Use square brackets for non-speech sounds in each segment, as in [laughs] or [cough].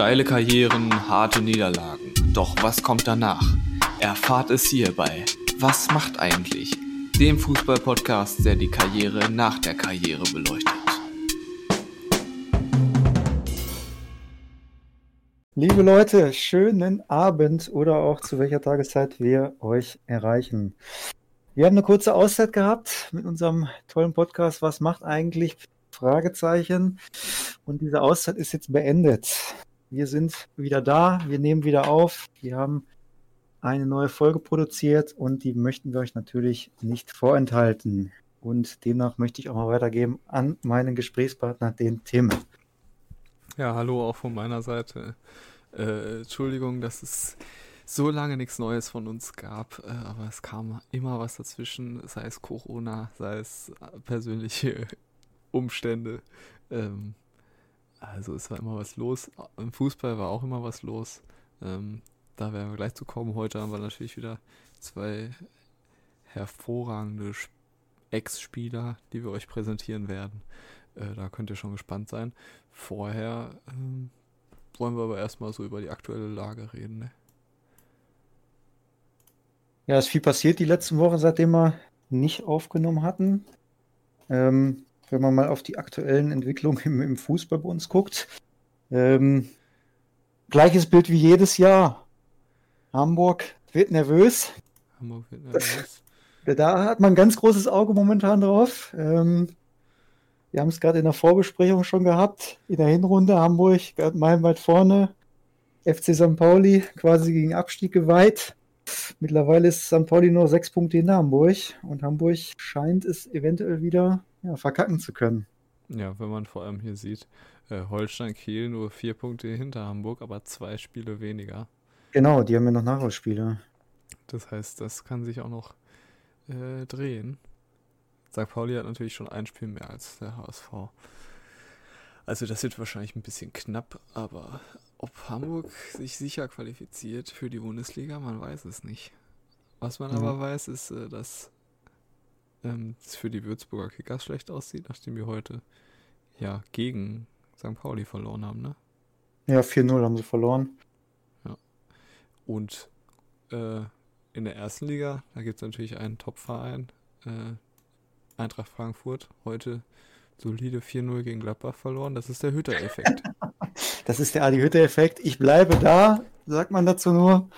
Steile Karrieren, harte Niederlagen. Doch was kommt danach? Erfahrt es hierbei. Was macht eigentlich? Dem Fußball-Podcast, der die Karriere nach der Karriere beleuchtet. Liebe Leute, schönen Abend oder auch zu welcher Tageszeit wir euch erreichen. Wir haben eine kurze Auszeit gehabt mit unserem tollen Podcast. Was macht eigentlich? Fragezeichen. Und diese Auszeit ist jetzt beendet. Wir sind wieder da, wir nehmen wieder auf. Wir haben eine neue Folge produziert und die möchten wir euch natürlich nicht vorenthalten. Und demnach möchte ich auch mal weitergeben an meinen Gesprächspartner, den Tim. Ja, hallo auch von meiner Seite. Äh, Entschuldigung, dass es so lange nichts Neues von uns gab, äh, aber es kam immer was dazwischen, sei es Corona, sei es persönliche Umstände. Ähm, also es war immer was los. Im Fußball war auch immer was los. Ähm, da werden wir gleich zu kommen. Heute haben wir natürlich wieder zwei hervorragende Ex-Spieler, die wir euch präsentieren werden. Äh, da könnt ihr schon gespannt sein. Vorher ähm, wollen wir aber erstmal so über die aktuelle Lage reden. Ne? Ja, es ist viel passiert die letzten Wochen, seitdem wir nicht aufgenommen hatten. Ähm, wenn man mal auf die aktuellen Entwicklungen im, im Fußball bei uns guckt. Ähm, gleiches Bild wie jedes Jahr. Hamburg wird nervös. Hamburg wird [laughs] nervös. Da hat man ein ganz großes Auge momentan drauf. Ähm, wir haben es gerade in der Vorbesprechung schon gehabt. In der Hinrunde Hamburg meilenweit vorne. FC St. Pauli quasi gegen Abstieg geweiht. Mittlerweile ist St. Pauli nur sechs Punkte in Hamburg und Hamburg scheint es eventuell wieder ja, verkacken zu können. Ja, wenn man vor allem hier sieht, äh, Holstein Kiel nur vier Punkte hinter Hamburg, aber zwei Spiele weniger. Genau, die haben ja noch Nachholspiele. Das heißt, das kann sich auch noch äh, drehen. St. Pauli hat natürlich schon ein Spiel mehr als der HSV. Also das wird wahrscheinlich ein bisschen knapp, aber ob Hamburg sich sicher qualifiziert für die Bundesliga, man weiß es nicht. Was man mhm. aber weiß, ist, äh, dass ähm, es für die Würzburger Kickers schlecht aussieht, nachdem wir heute ja gegen St. Pauli verloren haben, ne? Ja, 4-0 haben sie verloren. Ja. Und äh, in der ersten Liga, da gibt es natürlich einen Top-Verein, äh, Eintracht Frankfurt, heute solide 4-0 gegen Gladbach verloren. Das ist der Hütter-Effekt. [laughs] das ist der Adi Hütter-Effekt. Ich bleibe da, sagt man dazu nur,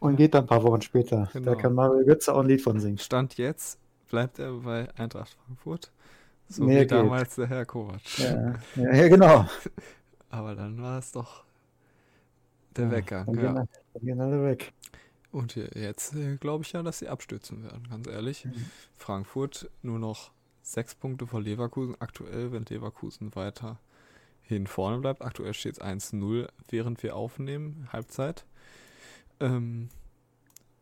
und geht dann ein paar Wochen später. Genau. Da kann Mario Götze auch ein Lied von singen. Stand jetzt bleibt er bei Eintracht Frankfurt. So Mehr wie geht. damals der Herr Kovac. Ja, ja, ja, genau. [laughs] Aber dann war es doch der ja, Weggang. Dann, ja. gehen alle weg. Und jetzt äh, glaube ich ja, dass sie abstürzen werden, ganz ehrlich. Mhm. Frankfurt nur noch sechs Punkte vor Leverkusen. Aktuell, wenn Leverkusen weiter hin vorne bleibt. Aktuell steht es 1-0, während wir aufnehmen, Halbzeit. Ähm,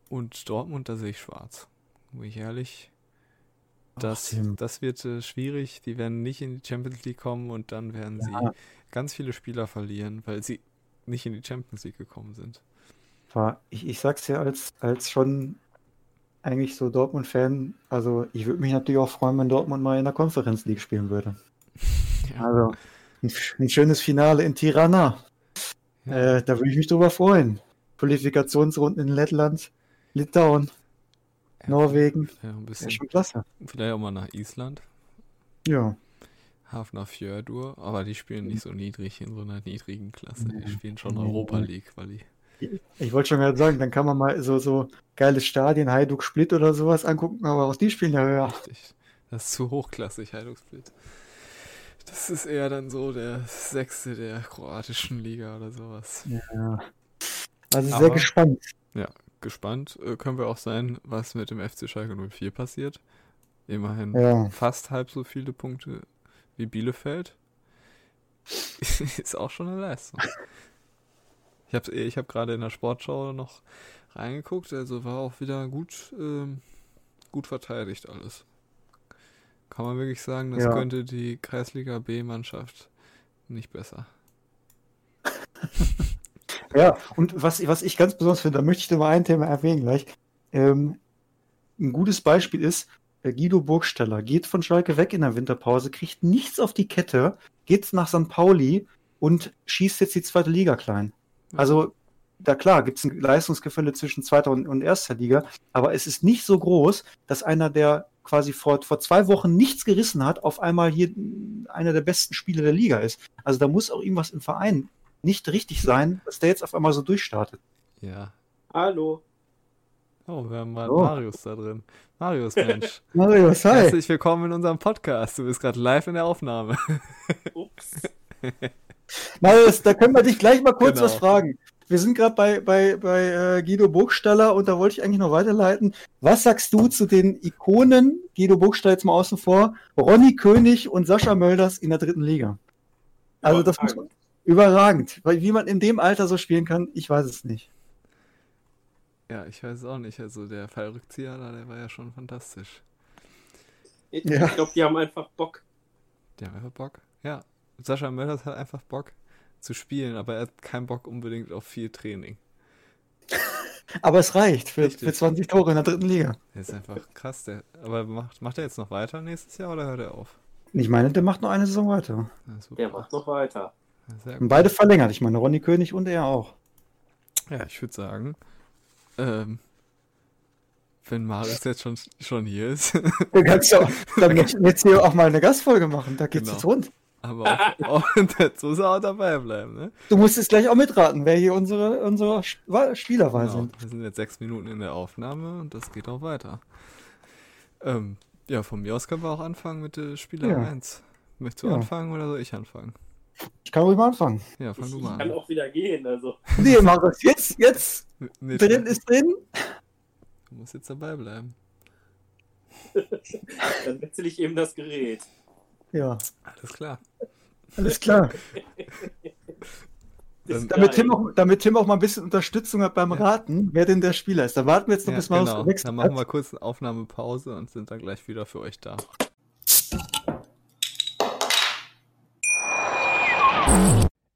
und Dortmund, da sehe ich schwarz. Wo ich ehrlich das, das wird äh, schwierig. Die werden nicht in die Champions League kommen und dann werden ja. sie ganz viele Spieler verlieren, weil sie nicht in die Champions League gekommen sind. Ich, ich sag's ja als, als schon eigentlich so Dortmund-Fan, also ich würde mich natürlich auch freuen, wenn Dortmund mal in der Conference League spielen würde. [laughs] Ja. Also ein, ein, schönes Finale in Tirana. Ja. Äh, da würde ich mich drüber freuen. Qualifikationsrunden in Lettland, Litauen. Norwegen. Ja, ein bisschen. Ja, schon klasse. Vielleicht auch mal nach Island. Ja. Hafner Fjördur, aber die spielen nicht so niedrig in so einer niedrigen Klasse. Die spielen schon Europa League, weil die. Ich wollte schon gerade sagen, dann kann man mal so, so geile Stadien, Hajduk Split oder sowas angucken, aber auch die spielen ja höher. Richtig. Das ist zu hochklassig, Hajduk Split. Das ist eher dann so der sechste der kroatischen Liga oder sowas. Ja. Also aber, sehr gespannt. Ja, gespannt äh, können wir auch sein, was mit dem FC Schalke 04 passiert. Immerhin ja. fast halb so viele Punkte wie Bielefeld. [laughs] ist auch schon eine Leistung. Ich habe ich hab gerade in der Sportschau noch reingeguckt, also war auch wieder gut, ähm, gut verteidigt alles. Kann man wirklich sagen, das ja. könnte die Kreisliga B-Mannschaft nicht besser. [laughs] Ja, und was, was ich ganz besonders finde, da möchte ich nur mal ein Thema erwähnen gleich. Ähm, ein gutes Beispiel ist, äh, Guido Burgsteller geht von Schalke weg in der Winterpause, kriegt nichts auf die Kette, geht nach St. Pauli, und schießt jetzt die zweite Liga klein. Also, da klar, gibt es ein Leistungsgefälle zwischen zweiter und, und erster Liga, aber es ist nicht so groß, dass einer, der quasi vor, vor zwei Wochen nichts gerissen hat, auf einmal hier einer der besten Spieler der Liga ist. Also da muss auch irgendwas im Verein nicht richtig sein, dass der jetzt auf einmal so durchstartet. Ja. Hallo. Oh, wir haben mal Oh. Marius da drin. Marius, Mensch. [laughs] Marius, hi. Herzlich willkommen in unserem Podcast. Du bist gerade live in der Aufnahme. [laughs] Ups. Marius, da können wir dich gleich mal kurz Genau. was fragen. Wir sind gerade bei, bei, bei äh, Guido Burgstaller und da wollte ich eigentlich noch weiterleiten. Was sagst du zu den Ikonen, Guido Burgstaller jetzt mal außen vor, Ronny König und Sascha Mölders in der dritten Liga? Also das muss man, überragend. Weil wie man in dem Alter so spielen kann, ich weiß es nicht. Ja, ich weiß es auch nicht. Also der Fallrückzieher da, der war ja schon fantastisch. Ich, Ja. ich glaube, die haben einfach Bock. Die haben einfach Bock. Ja. Sascha Mölders hat einfach Bock zu spielen, aber er hat keinen Bock unbedingt auf viel Training. [laughs] Aber es reicht für, Richtig. für 20 Tore in der dritten Liga. Der ist einfach krass. Der, aber macht, macht er jetzt noch weiter nächstes Jahr oder hört er auf? Ich meine, der macht noch eine Saison weiter. Ja. Der macht noch weiter. Beide verlängert. Ich meine, Ronny König und er auch. Ja, ich würde sagen, ähm, wenn Marius jetzt schon, schon hier ist, [laughs] Du kannst ja, dann jetzt hier auch mal eine Gastfolge machen. Da geht's Genau. jetzt rund. aber auch, auch, muss er auch dabei bleiben, ne? Du musst jetzt gleich auch mitraten, wer hier unsere, unsere Sp- Wa- Spielerwahl Genau. sind. Wir sind jetzt sechs Minuten in der Aufnahme und das geht auch weiter. Ähm, ja, von mir aus können wir auch anfangen mit der Spieler Ja. 1. Möchtest du Ja. anfangen oder soll ich anfangen? Ich kann ruhig mal anfangen. Ja, fang Ich, du ich mal kann an. auch wieder gehen, also. Nee, Marius, jetzt, jetzt Nee, drin ist drin. Du musst jetzt dabei bleiben. [laughs] Dann wechsle ich eben das Gerät. Ja, Alles klar. alles klar. Dann- Damit. Tim, auch, damit Tim auch mal ein bisschen Unterstützung hat beim Ja. Raten, wer denn der Spieler ist. Da warten wir jetzt noch, Ja, bis Marius genau. gewechselt Dann machen wir kurz eine Aufnahmepause und sind dann gleich wieder für euch da.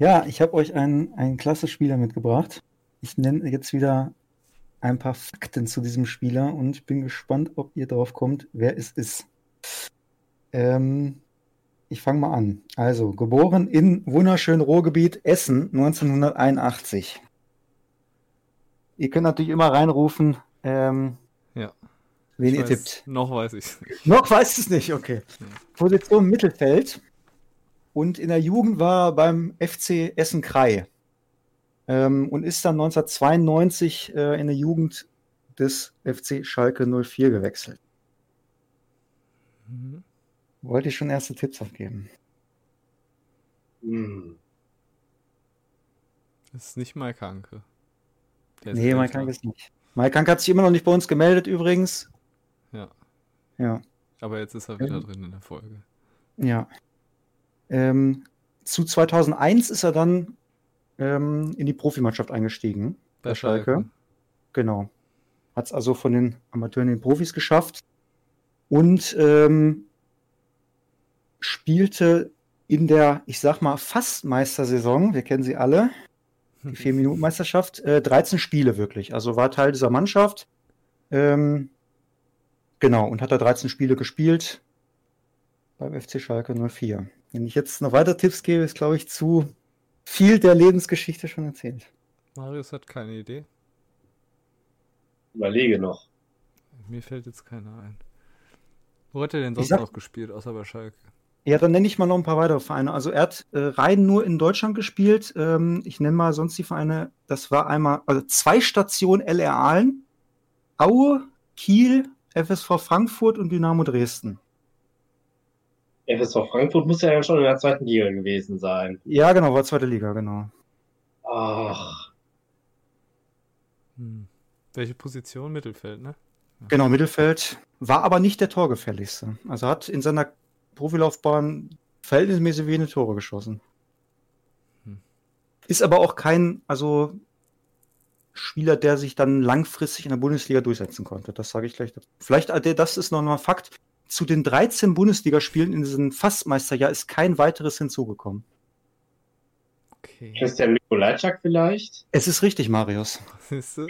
Ja, ich habe euch einen, einen klasse Spieler mitgebracht. Ich nenne jetzt wieder ein paar Fakten zu diesem Spieler und bin gespannt, ob ihr drauf kommt, wer es ist. Ähm, ich fange mal an. Also, geboren in wunderschönen Ruhrgebiet Essen 1981. Ihr könnt natürlich immer reinrufen, ähm, Ja. wen Ich ihr weiß, tippt. Noch weiß ich Noch weiß es nicht, okay. Position Mittelfeld. Und in der Jugend war er beim FC Essen-Krei. Ähm, und ist dann 1992 äh, in der Jugend des FC Schalke 04 gewechselt. Mhm. Wollte ich schon erste Tipps abgeben. Hm. Das ist nicht Mike Hanke. Der Nee. Mike Hank ist nicht. Mike Hank hat sich immer noch nicht bei uns gemeldet übrigens. Ja. Ja, Aber jetzt ist er wieder Ja. drin in der Folge. ja. Ähm, zu 2001 ist er dann ähm, in die Profimannschaft eingestiegen. Bei Schalke. Schalke. Genau. Hat es also von den Amateuren in den Profis geschafft und ähm, spielte in der, ich sag mal, Fastmeistersaison, wir kennen sie alle, die [laughs] 4-Minuten-Meisterschaft, äh, 13 Spiele wirklich. Also war Teil dieser Mannschaft. Ähm, genau, und hat da 13 Spiele gespielt beim FC Schalke 04. Wenn ich jetzt noch weitere Tipps gebe, ist, glaube ich, zu viel der Lebensgeschichte schon erzählt. Marius hat keine Idee. Überlege noch. Mir fällt jetzt keiner ein. Wo hat er denn Ich sonst sag- noch gespielt, außer bei Schalke? Ja, dann nenne ich mal noch ein paar weitere Vereine. Also er hat äh, rein nur in Deutschland gespielt. Ähm, ich nenne mal sonst die Vereine. Das war einmal, also zwei Stationen LR Aalen, Aue, Kiel, FSV Frankfurt und Dynamo Dresden. FSV Frankfurt muss ja schon in der zweiten Liga gewesen sein. Ja, genau, war zweite Liga, genau. Ach, Hm. Welche Position? Mittelfeld, ne? Genau, Mittelfeld. War aber nicht der Torgefährlichste. Also hat in seiner Profilaufbahn verhältnismäßig wenige Tore geschossen. Ist aber auch kein, also Spieler, der sich dann langfristig in der Bundesliga durchsetzen konnte. Das sage ich gleich. Vielleicht, das ist noch mal Fakt. Zu den 13 Bundesligaspielen in diesem Fastmeisterjahr ist kein weiteres hinzugekommen. Okay. Christian Mikolajczak vielleicht? Es ist richtig, Marius. [laughs] Siehst du?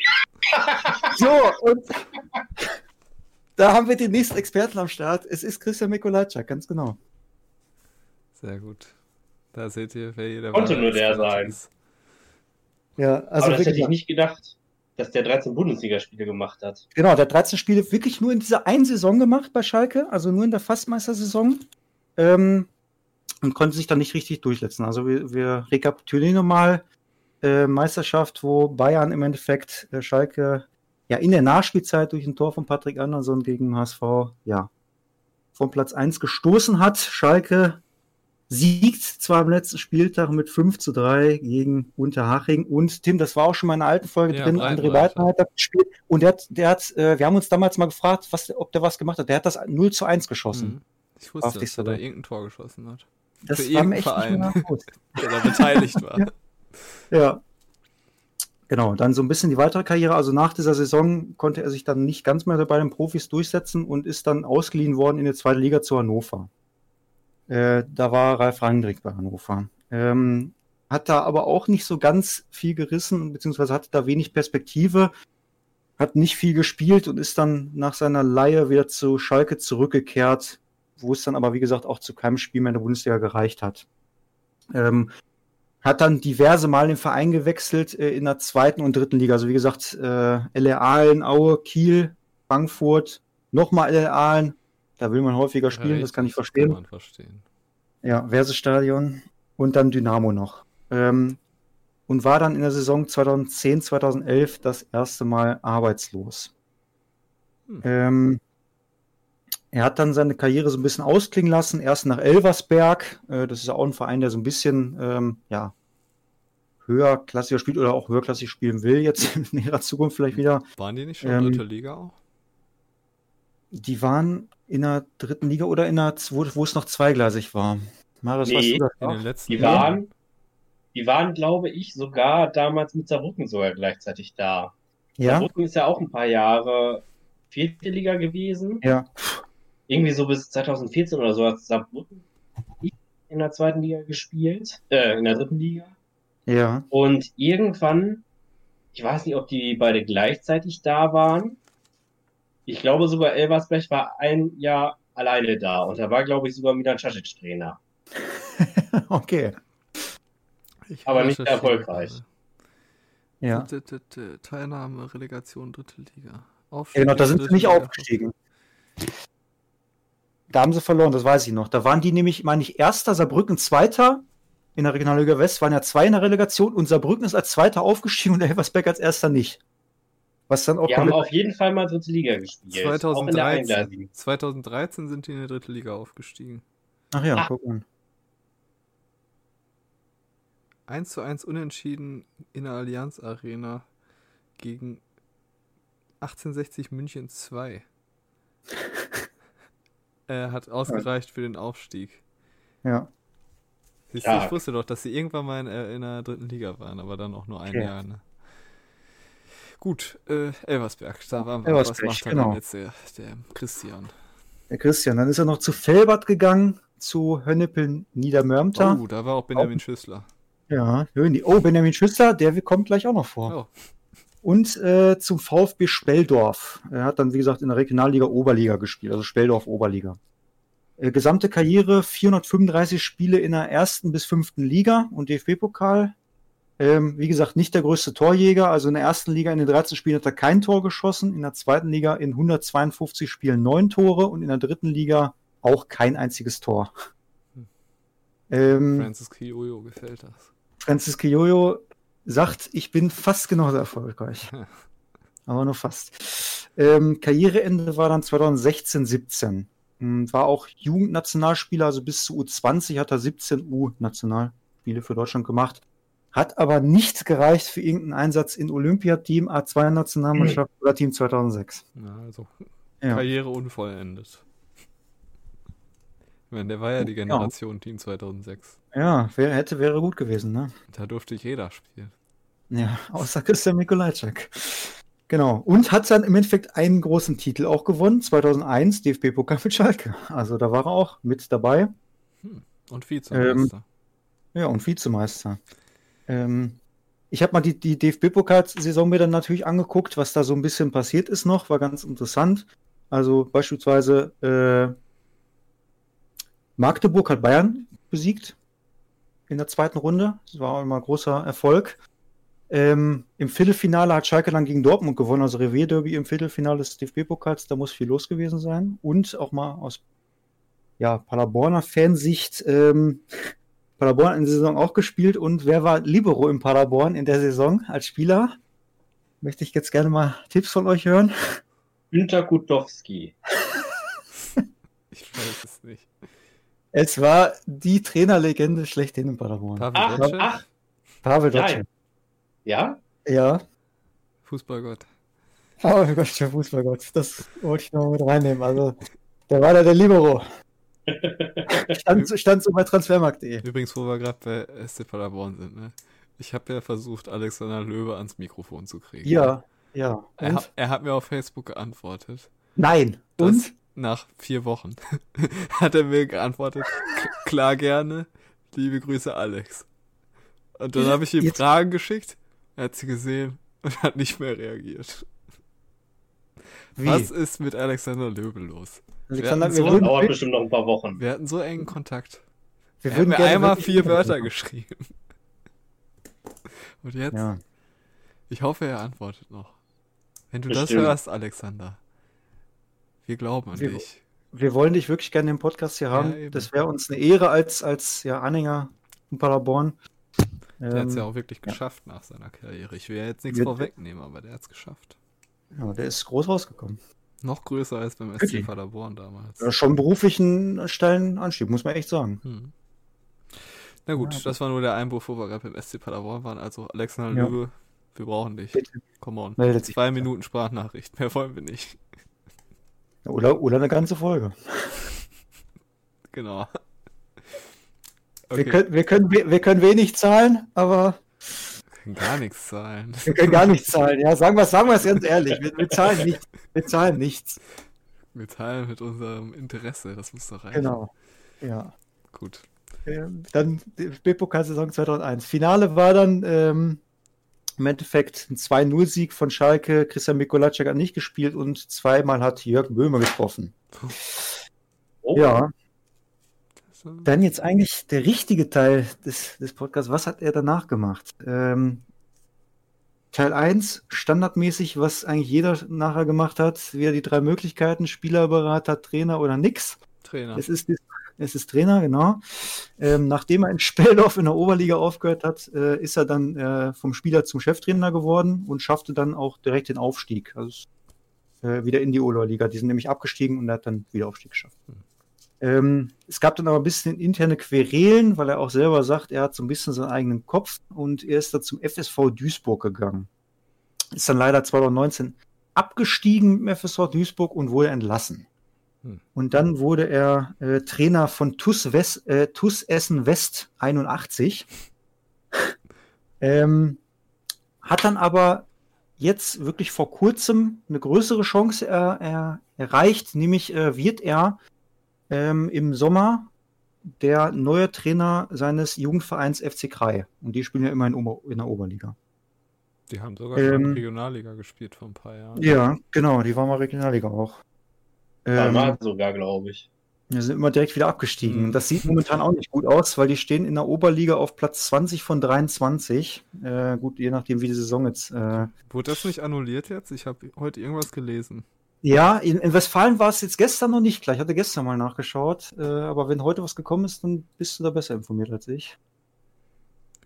So, und da haben wir den nächsten Experten am Start. Es ist Christian Mikolajczak, ganz genau. Sehr gut. Da seht ihr, wer jeder Konnte nur der sein. ist. Ja, also Aber das hätte wirklich, ich nicht gedacht, dass der 13 Bundesligaspiele gemacht hat. genau, der hat 13 Spiele wirklich nur in dieser einen Saison gemacht bei Schalke, also nur in der Fastmeistersaison. Ähm, und konnte sich dann nicht richtig durchsetzen. Also wir, wir rekapitulieren nochmal äh, Meisterschaft, wo Bayern im Endeffekt äh, Schalke ja in der Nachspielzeit durch ein Tor von Patrick Andersson gegen HSV ja von Platz 1 gestoßen hat. Schalke siegt zwar am letzten Spieltag mit 5 zu 3 gegen Unterhaching und Tim, das war auch schon mal in einer alten Folge Ja, drin. André Breitenreiter hat gespielt und der hat, der hat äh, wir haben uns damals mal gefragt, was, ob der was gemacht hat. Der hat das 0 zu 1 geschossen. Mhm. Ich wusste, dass er da irgendein Tor geschossen hat, Das Für war echt Verein. [laughs] der da beteiligt war. Ja. Ja. Genau, dann so ein bisschen die weitere Karriere. Also nach dieser Saison konnte er sich dann nicht ganz mehr bei den Profis durchsetzen und ist dann ausgeliehen worden in die zweite Liga zu Hannover. Äh, da war Ralf Rangnick bei Hannover. Ähm, hat da aber auch nicht so ganz viel gerissen, beziehungsweise hatte da wenig Perspektive, hat nicht viel gespielt und ist dann nach seiner Leihe wieder zu Schalke zurückgekehrt, wo es dann aber, wie gesagt, auch zu keinem Spiel mehr in der Bundesliga gereicht hat. Ähm, hat dann diverse Mal den Verein gewechselt äh, in der zweiten und dritten Liga. Also wie gesagt, äh, LR Aalen, Aue, Kiel, Frankfurt, nochmal LR Aalen. Da will man häufiger spielen, Ja, das kann ich verstehen. Kann man verstehen. Ja, Versestadion und dann Dynamo noch. Ähm, und war dann in der Saison 2010, 2011 das erste Mal arbeitslos. Hm. Ähm, er hat dann seine Karriere so ein bisschen ausklingen lassen, erst nach Elversberg. Äh, das ist ja auch ein Verein, der so ein bisschen ähm, ja, höherklassiger spielt oder auch höherklassig spielen will, jetzt [laughs] in näherer Zukunft vielleicht wieder. Waren die nicht schon Ähm, dritte Liga auch? Die waren in der dritten Liga oder in der, wo, wo es noch zweigleisig war. Marius, Nee, weißt du das In den letzten Die Jahren? waren, die waren, glaube ich, sogar damals mit Saarbrücken sogar gleichzeitig da. Ja, Saarbrücken ist ja auch ein paar Jahre vierte Liga gewesen. ja. Irgendwie so bis 2014 oder so hat Saarbrücken in der zweiten Liga gespielt, äh, in der dritten Liga. Ja, Und irgendwann, ich weiß nicht, ob die beide gleichzeitig da waren. Ich glaube sogar Elversberg war ein Jahr alleine da und da war, glaube ich, sogar Milan Casic Trainer. [laughs] okay. Ich aber nicht erfolgreich. Ja. Teilnahme, Relegation, dritte Liga. Ja, genau, da sind sie nicht Liga. aufgestiegen. Da haben sie verloren, das weiß ich noch. Da waren die nämlich, meine ich, erster, Saarbrücken zweiter in der Regionalliga West, waren ja zwei in der Relegation und Saarbrücken ist als zweiter aufgestiegen und Elversberg als erster nicht. Was dann auch Die haben auf jeden Fall mal dritte Liga gespielt. Auch in der 2013. Eingleisigen. 2013 sind die in die dritte Liga aufgestiegen. Ach ja, Ah. guck mal. 1 zu 1 unentschieden in der Allianz Arena gegen 1860 München 2. Er [laughs] hat ausgereicht für den Aufstieg. Ja. Siehst du, ich wusste doch, dass sie irgendwann mal in, äh, in der dritten Liga waren, aber dann auch nur ein Okay. Jahr. Ne? Gut, äh, Elversberg, da waren wir. Elversberg, Was macht genau. jetzt der, der Christian? Der Christian, dann ist er noch zu Felbert gegangen, zu Hönnepel Niedermörmter. Oh, da war auch Benjamin Schüssler. Ja. Oh, Benjamin Schüssler, der kommt gleich auch noch vor. Oh, Und äh, zum VfB Speldorf. Er hat dann, wie gesagt, in der Regionalliga Oberliga gespielt, also Speldorf Oberliga. Äh, gesamte Karriere 435 Spiele in der ersten bis fünften Liga und DFB-Pokal. Ähm, wie gesagt, nicht der größte Torjäger. Also in der ersten Liga in den 13 Spielen hat er kein Tor geschossen. In der zweiten Liga in 152 Spielen neun Tore und in der dritten Liga auch kein einziges Tor. Hm. Ähm, Francis Kiyoyo gefällt das. Francis Kiyoyo sagt, ich bin fast genauso erfolgreich. Aber nur fast. Ähm, Karriereende war dann 2016, 17. Hm, War auch Jugendnationalspieler, also bis zu U20 hat er 17 U-Nationalspiele für Deutschland gemacht. Hat aber nicht gereicht für irgendeinen Einsatz in Olympiateam, A2-Nationalmannschaft oder Team 2006. Ja, also Ja. Karriere unvollendet. Ich meine, der war ja die Generation Team 2006. Ja, wär, hätte, wäre gut gewesen, ne? Da durfte jeder spielen. Ja, außer Christian Mikolajczak. Genau. Und hat dann im Endeffekt einen großen Titel auch gewonnen, 2001, DFB-Pokal mit Schalke. Also da war er auch mit dabei. Hm. Und Vizemeister. Ja, und Vizemeister. Ähm, ich habe mal die, die DFB-Pokalsaison mir dann natürlich angeguckt, was da so ein bisschen passiert ist noch, war ganz interessant. Also beispielsweise äh, Magdeburg hat Bayern besiegt in der zweiten Runde. Das war auch immer ein großer Erfolg. Ähm, Im Viertelfinale hat Schalke dann gegen Dortmund gewonnen, also Revierderby im Viertelfinale des DFB-Pokals. Da muss viel los gewesen sein. Und auch mal aus ja, Paderborner Fansicht ähm, Paderborn in der Saison auch gespielt. Und wer war Libero in Paderborn in der Saison als Spieler? Möchte ich jetzt gerne mal Tipps von euch hören. Günter Gutowski. [laughs] ich weiß es nicht. Es war die Trainerlegende schlechthin in Paderborn. Pavel Ach, Dotschew? ach, Pavel Nein. Dotschew. ja? Ja, Fußballgott. Pavel Dotschew, Fußballgott. Das wollte ich noch mit reinnehmen. Also, der war da der Libero. Stand, stand so bei transfermarkt.de. Übrigens, wo wir gerade bei SC Paderborn sind, ne? Ich habe ja versucht, Alexander Löwe ans Mikrofon zu kriegen. Ja, ja. Er, er hat mir auf Facebook geantwortet. Nein. Und? nach vier Wochen [laughs] hat er mir geantwortet, "K- klar gerne, liebe Grüße Alex. Und dann habe ich ihm Jetzt- Fragen geschickt, er hat sie gesehen und hat nicht mehr reagiert. Wie? Was ist mit Alexander Löwe los? Alexander, hatten wir, so- würden, Dauert bestimmt noch ein paar Wochen. Wir hatten so engen Kontakt. wir hat würden mir gerne einmal vier Wörter geschrieben. [laughs] Und jetzt, Ja. ich hoffe, er antwortet noch. Wenn du das Bestimmt. hörst, Alexander, wir glauben an Wir- dich. Wir wollen dich wirklich gerne im Podcast hier haben. eben. das wäre uns eine Ehre als, als ja, Anhänger von Paderborn. Der hat es ja Ähm, auch wirklich ja. geschafft nach seiner Karriere. Ich will ja jetzt nichts Wir- vorwegnehmen, aber der hat es geschafft. ja, der ist groß rausgekommen. Noch größer als beim SC? Paderborn damals. Ja, schon beruflichen steilen Anstieg, muss man echt sagen. Hm. Na gut, Ja, das war nur der Einwurf, wo wir gerade beim SC Paderborn waren. Also Alexander Ja. Wir brauchen dich. Bitte. Come on. Meldet. Zwei Minuten Sprachnachricht, mehr wollen wir nicht. Oder, oder eine ganze Folge. [laughs] Genau. Wir, können, wir, können, wir können wenig zahlen, aber können gar nichts zahlen. [laughs] wir können gar nichts zahlen. Ja, sagen wir sagen es ganz ehrlich. Wir, wir zahlen [laughs] nichts. Wir zahlen nichts. Wir teilen mit unserem Interesse, das muss doch reichen. Genau. Ja. Gut. Ähm, Dann DFB-Pokalsaison 2001. Finale war dann ähm, im Endeffekt ein 2-0-Sieg von Schalke. Christian Mikolajczak hat nicht gespielt und zweimal hat Jörg Böhme getroffen. Oh, Ja, äh, dann jetzt eigentlich der richtige Teil des, des Podcasts. Was hat er danach gemacht? Ähm, Teil 1, standardmäßig, was eigentlich jeder nachher gemacht hat. Wieder die drei Möglichkeiten, Spielerberater, Trainer oder nix. Trainer. Es ist, es ist Trainer, genau. Ähm, nachdem er in Speldorf in der Oberliga aufgehört hat, äh, ist er dann äh, vom Spieler zum Cheftrainer geworden und schaffte dann auch direkt den Aufstieg. Also äh, wieder in die Oberliga. Die sind nämlich abgestiegen und er hat dann wieder Aufstieg geschafft. Ähm, es gab dann aber ein bisschen interne Querelen, weil er auch selber sagt, er hat so ein bisschen seinen eigenen Kopf und er ist dann zum FSV Duisburg gegangen. Ist dann leider 2019 abgestiegen mit dem FSV Duisburg und wurde entlassen. Hm. Und dann wurde er äh, Trainer von TUS, West, äh, TUS Essen West 81. [laughs] ähm, hat dann aber jetzt wirklich vor kurzem eine größere Chance er, erreicht, nämlich äh, wird er ähm, im Sommer der neue Trainer seines Jugendvereins FC Krai. Und die spielen ja immer in, Ober in der Oberliga. Die haben sogar Ähm, schon Regionalliga gespielt vor ein paar Jahren. Ja, genau, die waren mal Regionalliga auch. Ähm, Mal sogar, glaube ich. Wir sind immer direkt wieder abgestiegen. Mhm. Und das sieht momentan auch nicht gut aus, weil die stehen in der Oberliga auf Platz 20 von 23. Äh, gut, je nachdem, wie die Saison jetzt. Äh, Wurde das nicht annulliert jetzt? Ich habe heute irgendwas gelesen. Ja, in, in Westfalen war es jetzt gestern noch nicht klar. Ich hatte gestern mal nachgeschaut. Äh, aber wenn heute was gekommen ist, dann bist du da besser informiert als ich.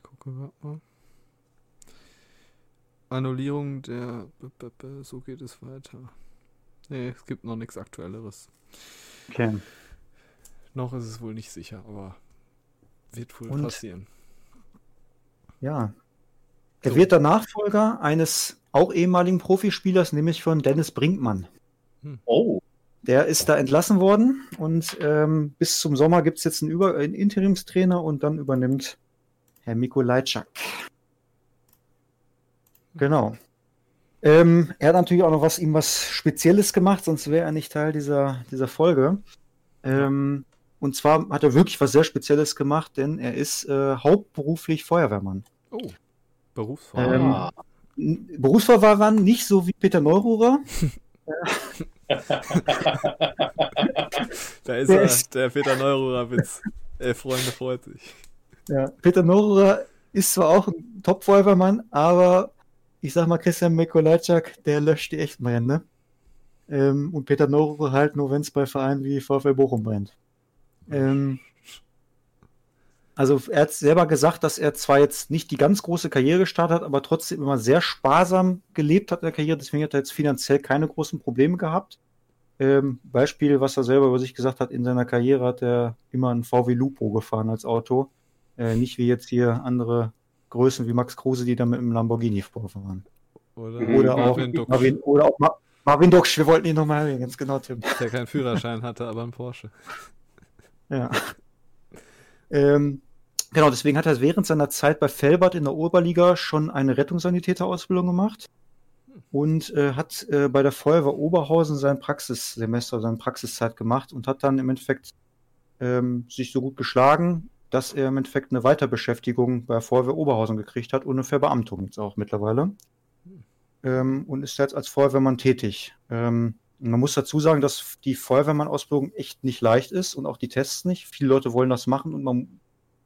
Gucken wir mal. Annullierung der. So geht es weiter. Nee, es gibt noch nichts Aktuelleres. Okay. Noch ist es wohl nicht sicher, aber wird wohl Und? passieren. Ja. Er So. wird der Nachfolger eines auch ehemaligen Profispielers, nämlich von Dennis Brinkmann. Oh, der ist da entlassen worden und ähm, bis zum Sommer gibt es jetzt einen, Über einen Interimstrainer und dann übernimmt Herr Mikolajczak. Genau. Ähm, er hat natürlich auch noch was ihm was Spezielles gemacht, sonst wäre er nicht Teil dieser, dieser Folge. Ähm, und zwar hat er wirklich was sehr Spezielles gemacht, denn er ist äh, hauptberuflich Feuerwehrmann. Oh, Berufsfeuerwehrmann. Ähm, Berufsfeuerwehrmann, nicht so wie Peter Neururer. [laughs] da ist er, der Peter Neururer-Witz. Elf Freunde freut sich. Ja, Peter Neururer ist zwar auch ein Top-Feuerwehrmann, aber ich sag mal, Christian Mikolajczak, der löscht die echten Brände. Ähm, und Peter Neururer halt nur, wenn es bei Vereinen wie VfL Bochum brennt. Ähm, also er hat selber gesagt, dass er zwar jetzt nicht die ganz große Karriere gestartet hat, aber trotzdem immer sehr sparsam gelebt hat in der Karriere. Deswegen hat er jetzt finanziell keine großen Probleme gehabt. Ähm, Beispiel, was er selber über sich gesagt hat, in seiner Karriere hat er immer ein VW Lupo gefahren als Auto. Äh, nicht wie jetzt hier andere Größen wie Max Kruse, die da mit einem Lamborghini vorfahren. Oder, Mhm. Oder auch Marvin oder auch Ma Marvin Duksch, wir wollten ihn nochmal erwähnen, ganz genau, Tim. der keinen Führerschein hatte, aber einen Porsche. Ja. ähm, genau, deswegen hat er während seiner Zeit bei Felbert in der Oberliga schon eine Rettungssanitäterausbildung gemacht und äh, hat äh, bei der Feuerwehr Oberhausen sein Praxissemester, seine Praxiszeit gemacht und hat dann im Endeffekt ähm, sich so gut geschlagen, dass er im Endeffekt eine Weiterbeschäftigung bei der Feuerwehr Oberhausen gekriegt hat und eine Verbeamtung jetzt auch mittlerweile. Ähm, und ist jetzt als Feuerwehrmann tätig. Ähm, man muss dazu sagen, dass die Feuerwehrmann-Ausbildung echt nicht leicht ist und auch die Tests nicht. Viele Leute wollen das machen und man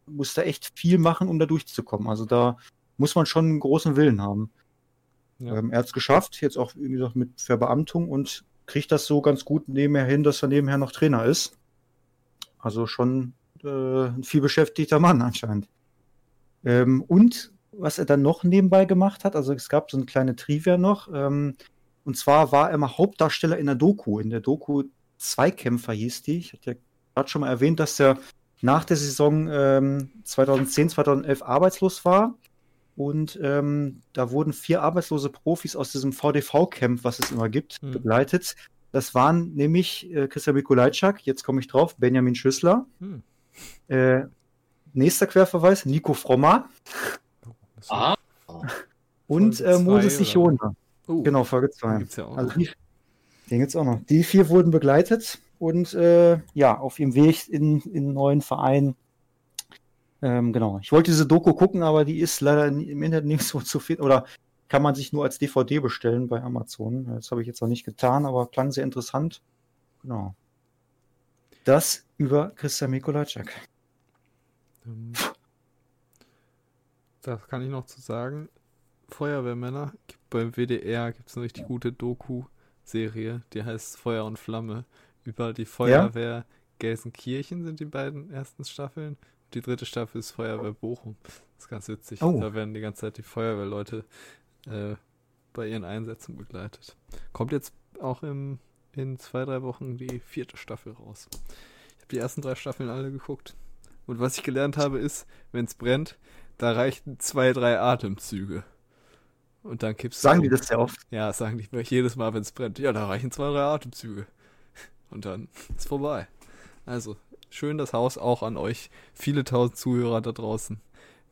muss da echt viel machen, um da durchzukommen. Also da muss man schon einen großen Willen haben. Ja. Ähm, er hat es geschafft, jetzt auch, wie gesagt, mit Verbeamtung und kriegt das so ganz gut nebenher hin, dass er nebenher noch Trainer ist. Also schon äh, ein viel beschäftigter Mann [laughs] anscheinend. Ähm, und was er dann noch nebenbei gemacht hat, also es gab so eine kleine Trivia noch, ähm, und zwar war er mal Hauptdarsteller in der Doku. In der Doku Zweikämpfer hieß die. Ich hatte ja gerade schon mal erwähnt, dass er nach der Saison ähm, 2010, 2011 arbeitslos war. Und ähm, da wurden vier arbeitslose Profis aus diesem VDV-Camp, was es immer gibt, Hm. begleitet. Das waren nämlich äh, Christian Mikulajczak, jetzt komme ich drauf, Benjamin Schüssler, Hm. äh, nächster Querverweis, Nico Frommer Das Ah, [laughs] und äh, Moses Sichona. Oh, Genau, Folge den 2. gibt's ja auch. Also die, den gibt's auch noch. Die vier wurden begleitet und äh, ja, auf ihrem Weg in, in einen neuen Verein. Ähm, genau. Ich wollte diese Doku gucken, aber die ist leider im Internet [laughs] nirgendwo zu finden oder kann man sich nur als DVD bestellen bei Amazon. Das habe ich jetzt noch nicht getan, aber klang sehr interessant. Genau. Das über Christian Mikolajczak. Ähm, Das kann ich noch zu sagen. Feuerwehrmänner, gibt beim WDR gibt es eine richtig gute Doku-Serie, die heißt Feuer und Flamme. Über die Feuerwehr Gelsenkirchen sind die beiden ersten Staffeln. Die dritte Staffel ist Feuerwehr Bochum. Das ist ganz witzig. Oh. Da werden die ganze Zeit die Feuerwehrleute äh, bei ihren Einsätzen begleitet. Kommt jetzt auch im, in zwei, drei Wochen die vierte Staffel raus. Ich habe die ersten drei Staffeln alle geguckt. Und was ich gelernt habe, ist, wenn es brennt, da reichen zwei, drei Atemzüge. Und dann kippst Sagen du die um. das sehr oft? Ja, sagen die jedes Mal, wenn es brennt. Ja, da reichen zwei, drei Atemzüge. Und dann ist vorbei. Also, schön das Haus auch an euch, viele tausend Zuhörer da draußen.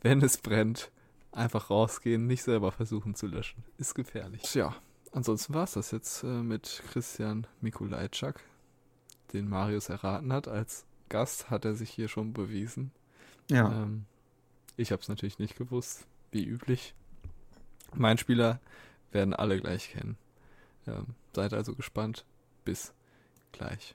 Wenn es brennt, einfach rausgehen, nicht selber versuchen zu löschen. Ist gefährlich. Ja, ansonsten war es das jetzt äh, mit Christian Mikulajczak, den Marius erraten hat. Als Gast hat er sich hier schon bewiesen. Ja. Ähm, ich habe es natürlich nicht gewusst, wie üblich. Mein Spieler werden alle gleich kennen. Ähm, seid also gespannt. Bis gleich.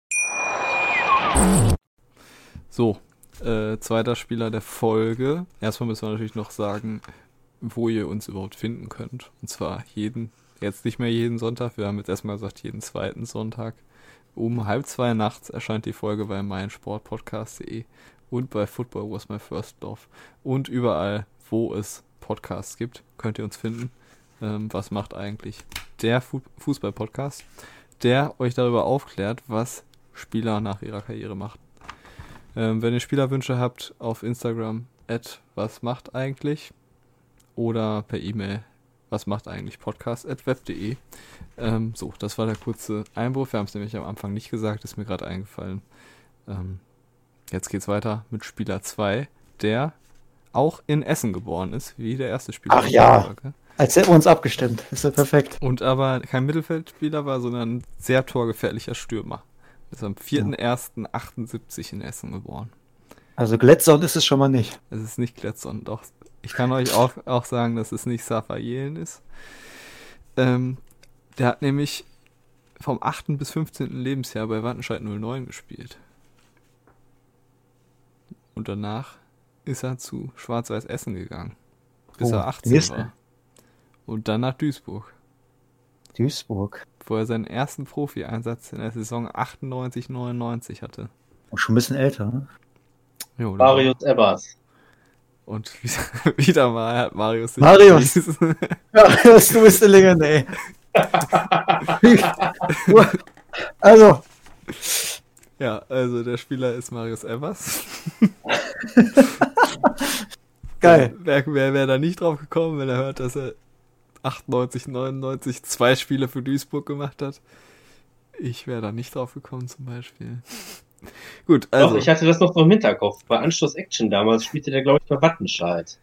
So, äh, zweiter Spieler der Folge. Erstmal müssen wir natürlich noch sagen, wo ihr uns überhaupt finden könnt. Und zwar jeden Jetzt nicht mehr jeden Sonntag, wir haben jetzt erstmal gesagt, jeden zweiten Sonntag. Um halb zwei nachts erscheint die Folge bei meinsportpodcast.de und bei Football Was My First Love und überall, wo es Podcasts gibt, könnt ihr uns finden. Ähm, was macht eigentlich der Fu Fußball-Podcast, der euch darüber aufklärt, was Spieler nach ihrer Karriere machen. Ähm, wenn ihr Spielerwünsche habt, auf Instagram, at was macht eigentlich oder per E-Mail, was macht eigentlich Podcast at web.de. Ähm, so, das war der kurze Einwurf. Wir haben es nämlich am Anfang nicht gesagt, ist mir gerade eingefallen. Ähm, jetzt geht's weiter mit Spieler 2, der auch in Essen geboren ist, wie der erste Spieler. Ach ja. Als hätten wir uns abgestimmt. Ist ja perfekt. Und aber kein Mittelfeldspieler war, sondern ein sehr torgefährlicher Stürmer. Ist am 4.1.78 in Essen geboren. Also Glätzon ist es schon mal nicht. Es ist nicht Glätzon, doch. Ich kann euch auch, auch sagen, dass es nicht Safaelen ist. Ähm, der hat nämlich vom 8. bis 15. Lebensjahr bei Wattenscheid 09 gespielt. Und danach ist er zu Schwarz-Weiß Essen gegangen. Bis Oh, er 18 Essen. war. Und dann nach Duisburg, Duisburg. wo er seinen ersten Profi-Einsatz in der Saison 98-99 hatte. Auch schon ein bisschen älter, ne? Jo, Marius Ebbers. Und wieder, [laughs] wieder mal hat Marius Marius! Ja, [laughs] du bist eine Legende, ey. [laughs] also, Ja, also der Spieler ist Marius Evers. geil. Wer wäre wär da nicht drauf gekommen, wenn er hört, dass er 98, 99 zwei Spiele für Duisburg gemacht hat? Ich wäre da nicht drauf gekommen zum Beispiel. [laughs] Gut, also. Doch, ich hatte das noch so im Hinterkopf. Bei Anschluss Action damals spielte der, glaube ich, bei Wattenscheid.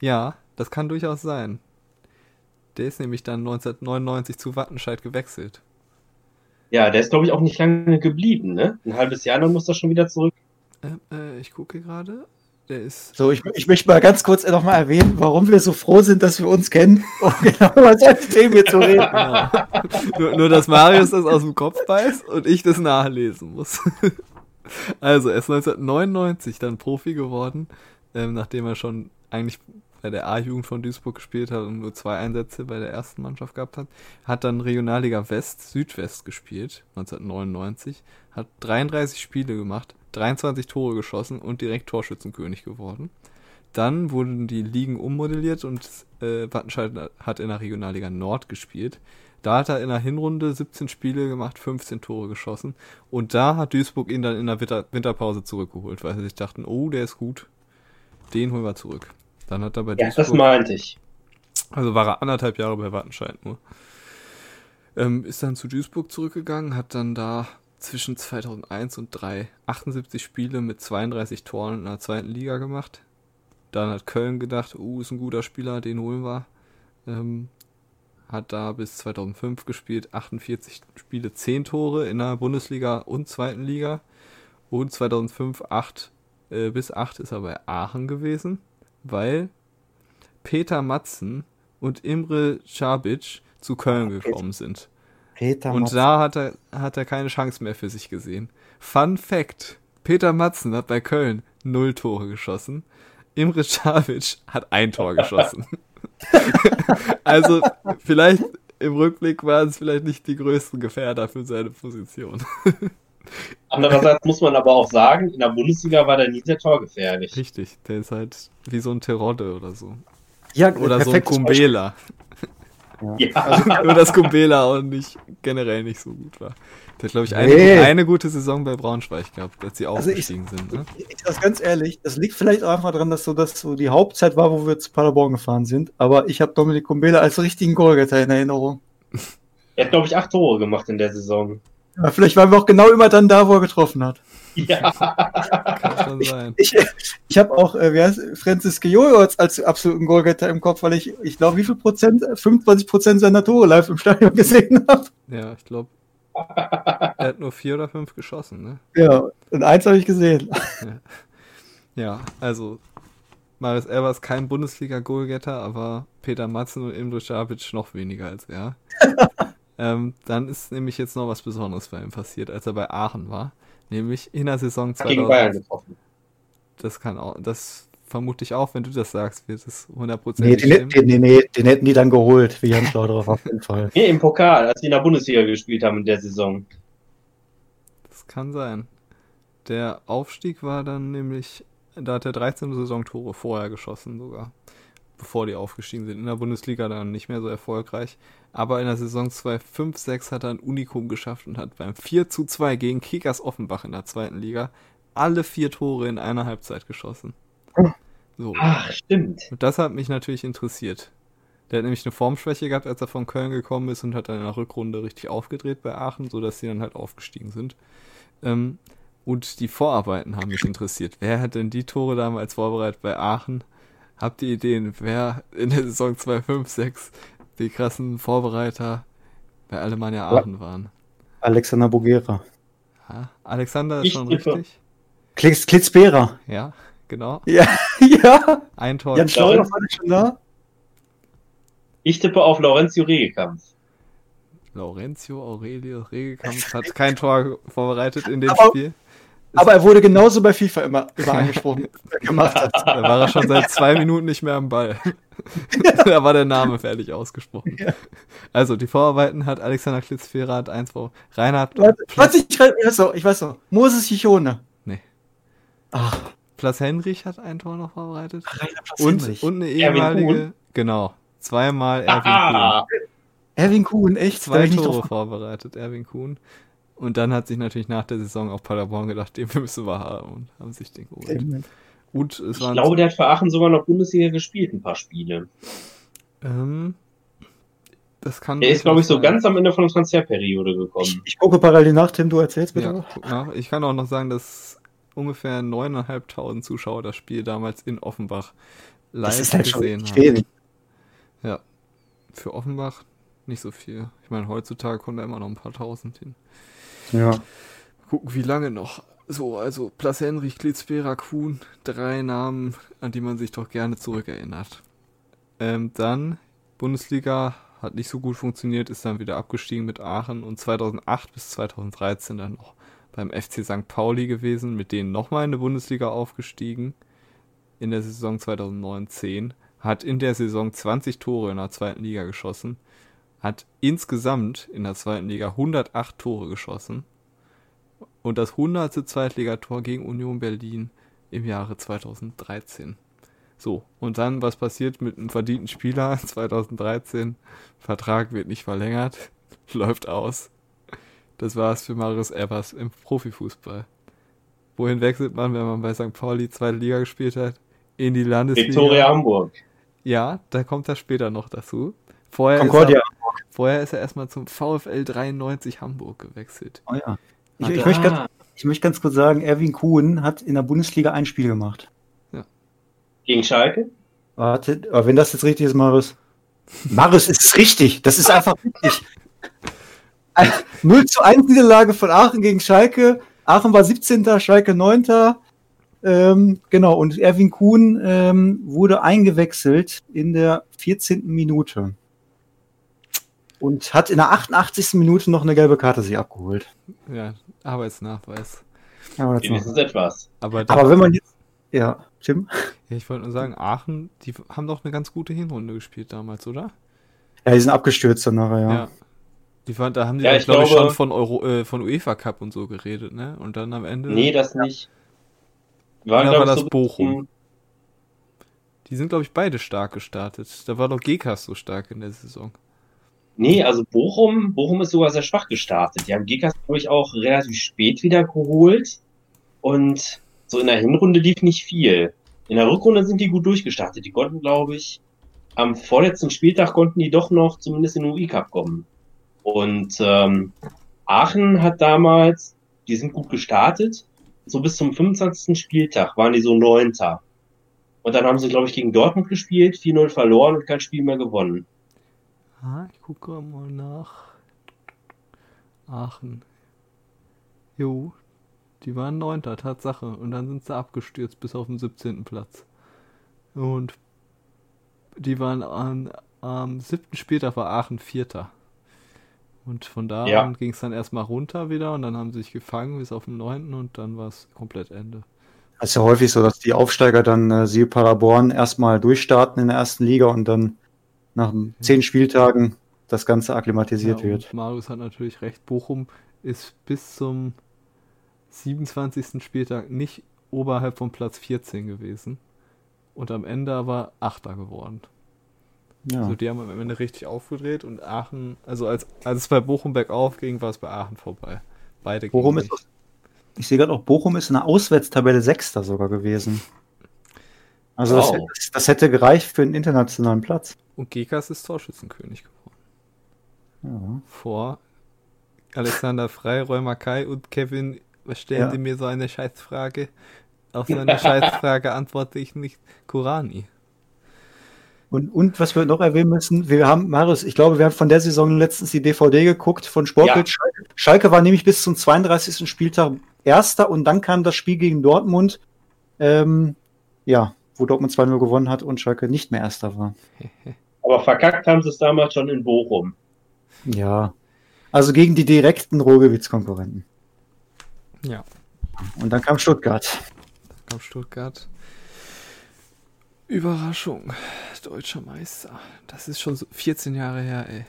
ja, das kann durchaus sein. Der ist nämlich dann 1999 zu Wattenscheid gewechselt. Ja, der ist, glaube ich, auch nicht lange geblieben, ne? Ein halbes Jahr, dann muss er schon wieder zurück. Ähm, äh, ich gucke gerade. Der ist. So, ich, ich möchte mal ganz kurz nochmal erwähnen, warum wir so froh sind, dass wir uns kennen, um [laughs] genau über solche Themen hier zu reden. Genau. [laughs] nur, nur, dass Marius das aus dem Kopf weiß und ich das nachlesen muss. [laughs] also, er ist 1999 dann Profi geworden, ähm, nachdem er schon eigentlich bei der A-Jugend von Duisburg gespielt hat und nur zwei Einsätze bei der ersten Mannschaft gehabt hat. Hat dann Regionalliga West, Südwest gespielt, 1999. Hat 33 Spiele gemacht, 23 Tore geschossen und direkt Torschützenkönig geworden. Dann wurden die Ligen ummodelliert und äh, Wattenscheid hat in der Regionalliga Nord gespielt. Da hat er in der Hinrunde 17 Spiele gemacht, 15 Tore geschossen. Und da hat Duisburg ihn dann in der Winter Winterpause zurückgeholt, weil sie sich dachten, oh, der ist gut. Den holen wir zurück. Dann hat er bei Ja, das Duisburg, meinte ich. also war er anderthalb Jahre bei Wattenscheid nur. Ähm, ist dann zu Duisburg zurückgegangen, hat dann da zwischen 2001 und 3 78 Spiele mit 32 Toren in der zweiten Liga gemacht. Dann hat Köln gedacht, uh, ist ein guter Spieler, den holen wir. Ähm, hat da bis 2005 gespielt, 48 Spiele, 10 Tore in der Bundesliga und zweiten Liga. Und 2005 8, äh, bis 8 ist er bei Aachen gewesen, weil Peter Matzen und Imre Čabic zu Köln gekommen sind. Peter Und Matzen. da hat er, hat er keine Chance mehr für sich gesehen. Fun Fact: Peter Matzen hat bei Köln null Tore geschossen. Imre Čabic hat ein Tor geschossen. [laughs] also, vielleicht im Rückblick waren es vielleicht nicht die größten Gefährder für seine Position. [laughs] Andererseits muss man aber auch sagen, in der Bundesliga war der nie sehr torgefährlich. Richtig, der ist halt wie so ein Terodde oder so. ja, Oder so ein Kumbela. Beispiel. Ja, [laughs] Nur dass Kumbela auch nicht generell nicht so gut war. Der hat, glaube ich, eine, Nee. eine gute Saison bei Braunschweig gehabt, als sie Also ich- aufgestiegen sind. Ne? Ich sag ganz ehrlich, das liegt vielleicht auch einfach daran, dass so das so die Hauptzeit war, wo wir zu Paderborn gefahren sind. Aber ich habe Dominik Kumbela als richtigen Goalgetter in Erinnerung. er hat, glaube ich, acht Tore gemacht in der Saison. Ja, vielleicht waren wir auch genau immer dann da, wo er getroffen hat. Ja, Kann schon sein. Ich, ich habe auch, äh, wie heißt Francis Giolo als, als absoluten Goalgetter im Kopf, weil ich, ich glaube, wie viel Prozent, 25 Prozent seiner Tore live im Stadion [laughs] gesehen habe. Ja, ich glaube, er hat nur vier oder fünf geschossen, ne? Ja, und eins habe ich gesehen. Ja, also Marius Elvers kein Bundesliga-Goalgetter, aber Peter Matzen und Imre Čabic noch weniger als er. [laughs] ähm, dann ist nämlich jetzt noch was Besonderes bei ihm passiert, als er bei Aachen war. Nämlich in der Saison gegen Bayern 2000. getroffen. Das kann auch, das vermute ich auch, wenn du das sagst, wird es Nee, hundertprozentig den, nee, nee, den hätten die dann geholt, wie Jan Schlauderer auf jeden Fall. Nee, im Pokal, als wir in der Bundesliga gespielt haben in der Saison. Das kann sein. Der Aufstieg war dann nämlich, da hat er 13 Saisontore vorher geschossen sogar, bevor die aufgestiegen sind. In der Bundesliga dann nicht mehr so erfolgreich. Aber in der Saison 2-5-6 hat er ein Unikum geschafft und hat beim 4 zu 2 gegen Kickers Offenbach in der zweiten Liga alle vier Tore in einer Halbzeit geschossen. So. Ach, stimmt. Und das hat mich natürlich interessiert. Der hat nämlich eine Formschwäche gehabt, als er von Köln gekommen ist und hat dann in der Rückrunde richtig aufgedreht bei Aachen, sodass sie dann halt aufgestiegen sind. Ähm, und die Vorarbeiten haben mich interessiert. Wer hat denn die Tore damals vorbereitet bei Aachen? Habt ihr Ideen, wer in der Saison 2-5-6 die krassen Vorbereiter bei Alemannia Aachen waren? Alexander Bogera. Ja, Alexander ist Ich schon tippe. richtig. Klitz, Klitzbera. Ja, genau. [laughs] Ja, ja. Ein Tor. Jan Schlauderer war schon da. Ich tippe auf Laurentio Regekampf. Laurentio Aurelio Regelkampf hat kein Tor vorbereitet in dem Aber- Spiel. Aber er wurde genauso bei FIFA immer, immer angesprochen, [laughs] was er gemacht hat. Da war er schon seit zwei Minuten nicht mehr am Ball. [laughs] da war der Name fertig ausgesprochen. Ja. Also, die Vorarbeiten hat Alexander hat eins vor. Reinhard Warte, ich, weiß- ich weiß noch, ich weiß noch. Moses Chichone. Nee. Ach, Platz Henrich hat ein Tor noch vorbereitet. Platz Und, Henrich. und eine ehemalige, genau, zweimal Erwin Kuhn. Ah, Erwin Kuhn, echt? Zwei Tore vorbereitet, Erwin Kuhn. Und dann hat sich natürlich nach der Saison auch Paderborn gedacht, den müssen wir haben und haben sich den geholt. Und es ich waren glaube, der hat für Aachen sogar noch Bundesliga gespielt, ein paar Spiele. Ähm, das kann. Er ist, glaube ich, so sein. ganz am Ende von der Transferperiode Ich, gekommen. ich gucke parallel nach, Tim, du erzählst bitte. Ja, nach. Ich kann auch noch sagen, dass ungefähr 9.500 Zuschauer das Spiel damals in Offenbach live das ist halt schon gesehen nicht haben. Ja. Für Offenbach nicht so viel. Ich meine, heutzutage kommen da immer noch ein paar tausend hin. Ja. Gucken, wie lange noch. So, also Plas Henrich, Klitzbera, Kuhn, drei Namen, an die man sich doch gerne zurückerinnert. Ähm, dann Bundesliga hat nicht so gut funktioniert, ist dann wieder abgestiegen mit Aachen und 2008 bis 2013 dann noch beim FC St. Pauli gewesen, mit denen nochmal in die Bundesliga aufgestiegen in der Saison 2009-10, hat in der Saison 20 Tore in der zweiten Liga geschossen, hat insgesamt in der zweiten Liga 108 Tore geschossen und das 100. Zweitligator gegen Union Berlin im Jahre 2013. So, und dann, was passiert mit einem verdienten Spieler [laughs] 2013? Vertrag wird nicht verlängert, [laughs] läuft aus. Das war's für Marius Evers im Profifußball. Wohin wechselt man, wenn man bei St. Pauli zweite Liga gespielt hat? In die Landesliga. Viktoria Hamburg. Ja, da kommt er später noch dazu. Vorher Concordia. Er, vorher ist er erstmal zum VfL 93 Hamburg gewechselt. Oh, ja. Ich, ich, möchte ganz, ich möchte ganz kurz sagen, Erwin Kuhn hat in der Bundesliga ein Spiel gemacht. Gegen Schalke? Warte, aber wenn das jetzt richtig ist, Marius. Marius, es ist richtig. Das ist einfach richtig. 0 zu 1 Niederlage von Aachen gegen Schalke. Aachen war 17. Schalke 9. Ähm, genau, und Erwin Kuhn ähm, wurde eingewechselt in der 14. Minute. Und hat in der 88. Minute noch eine gelbe Karte sich abgeholt. Ja, Arbeitsnachweis. Aber, jetzt noch. Wenigstens etwas. Aber, Aber wenn man jetzt. Ja, Tim? Ja, ich wollte nur sagen, Aachen, die haben doch eine ganz gute Hinrunde gespielt damals, oder? Ja, die sind abgestürzt dann nachher, ja. Die waren, da haben die, Ja, ja, ich glaube ich, schon von, Euro, äh, von UEFA Cup und so geredet, ne? Und dann am Ende. Nee, das nicht. War, glaub war das so Bochum? Die sind, glaube ich, beide stark gestartet. Da war doch Gekas so stark in der Saison. Nee, also Bochum, Bochum ist sogar sehr schwach gestartet. Die haben Gekas, glaube ich, auch relativ spät wieder geholt. Und so in der Hinrunde lief nicht viel. In der Rückrunde sind die gut durchgestartet. Die konnten, glaube ich, am vorletzten Spieltag konnten die doch noch zumindest in den UI Cup kommen. Und ähm, Aachen hat damals, die sind gut gestartet. So bis zum 25. Spieltag waren die so Neunter. Und dann haben sie, glaube ich, gegen Dortmund gespielt, 4-0 verloren und kein Spiel mehr gewonnen. Ah, ich gucke mal nach. Aachen. Jo, die waren Neunter, Tatsache. Und dann sind sie abgestürzt bis auf den 17. Platz. Und die waren an, am siebten Spieltag war Aachen Vierter. Und von da Ja. an ging es dann erstmal runter wieder und dann haben sie sich gefangen bis auf den neunten und dann war es komplett Ende. Es ist ja häufig so, dass die Aufsteiger dann äh, siehe Paderborn erstmal durchstarten in der ersten Liga und dann nach zehn Spieltagen das Ganze akklimatisiert Ja, wird. Marius hat natürlich recht. Bochum ist bis zum 27. Spieltag nicht oberhalb von Platz 14 gewesen. Und am Ende aber Achter geworden. Ja. Also die haben am Ende richtig aufgedreht und Aachen, also als, als es bei Bochum bergauf ging, war es bei Aachen vorbei. Beide Bochum ist, ich sehe gerade auch, Bochum ist in der Auswärtstabelle Sechster sogar gewesen. Also Wow. das, das hätte gereicht für einen internationalen Platz. Und Gekas ist Torschützenkönig geworden. Ja. Vor Alexander Frei, Roy Mackay und Kevin, was stellen Ja. Sie mir so eine Scheißfrage? Auf so eine Scheißfrage [laughs] antworte ich nicht Kurani. Und, und was wir noch erwähnen müssen, wir haben, Marius, ich glaube, wir haben von der Saison letztens die DVD geguckt von Sportbild. Ja. Schalke. Schalke war nämlich bis zum 32. Spieltag Erster und dann kam das Spiel gegen Dortmund, ähm, ja, wo Dortmund 2-0 gewonnen hat und Schalke nicht mehr Erster war. [laughs] Aber verkackt haben sie es damals schon in Bochum. Ja. Also gegen die direkten Ruhrgebietskonkurrenten. Ja, Und dann kam Stuttgart. kam Stuttgart. Überraschung. Deutscher Meister. Das ist schon so 14 Jahre her, ey.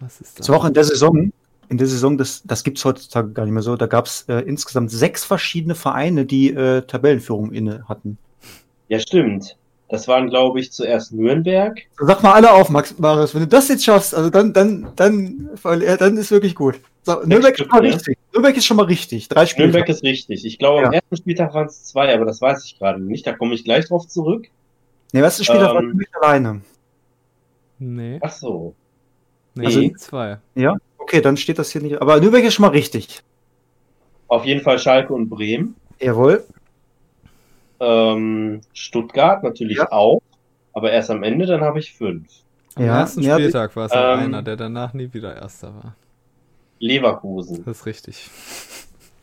Was ist Das war auch in der Saison, in der Saison, das, das gibt es heutzutage gar nicht mehr so, da gab es äh, insgesamt sechs verschiedene Vereine, die äh, Tabellenführung inne hatten. Ja, stimmt. Das waren, glaube ich, zuerst Nürnberg. Sag mal alle auf, Max Marius, wenn du das jetzt schaffst, also dann, dann, dann, dann ist wirklich gut. So, Nürnberg ist Stück, schon mal ja. richtig. Nürnberg ist schon mal richtig. Drei Spiele. Nürnberg ist richtig. Ich glaube, am Ja. ersten Spieltag waren es zwei, aber das weiß ich gerade nicht. Da komme ich gleich drauf zurück. Nee, was ist Spiel Ähm, war Nürnberg alleine? Nee, Ach so. nee, also- zwei. Ja? Okay, dann steht das hier nicht. Aber Nürnberg ist schon mal richtig. Auf jeden Fall Schalke und Bremen. Jawohl. Ähm, Stuttgart natürlich Ja. auch. Aber erst am Ende, dann habe ich fünf. Am Ja, ersten ja, Spieltag war es auch ähm, einer, der danach nie wieder Erster war. Leverkusen. Das ist richtig.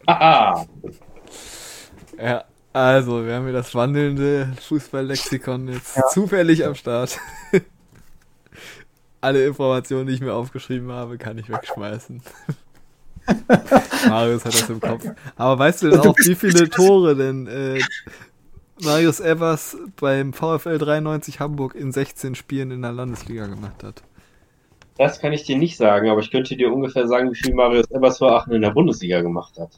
Haha. Ja, also, wir haben hier das wandelnde Fußballlexikon jetzt Ja. zufällig am Start. Alle Informationen, die ich mir aufgeschrieben habe, kann ich wegschmeißen. [laughs] Marius hat das im Kopf. Aber weißt du denn auch, wie viele Tore denn äh, Marius Evers beim VfL 93 Hamburg in 16 Spielen in der Landesliga gemacht hat? Das kann ich dir nicht sagen, aber ich könnte dir ungefähr sagen, wie viel Marius Ebers für Aachen in der Bundesliga gemacht hat.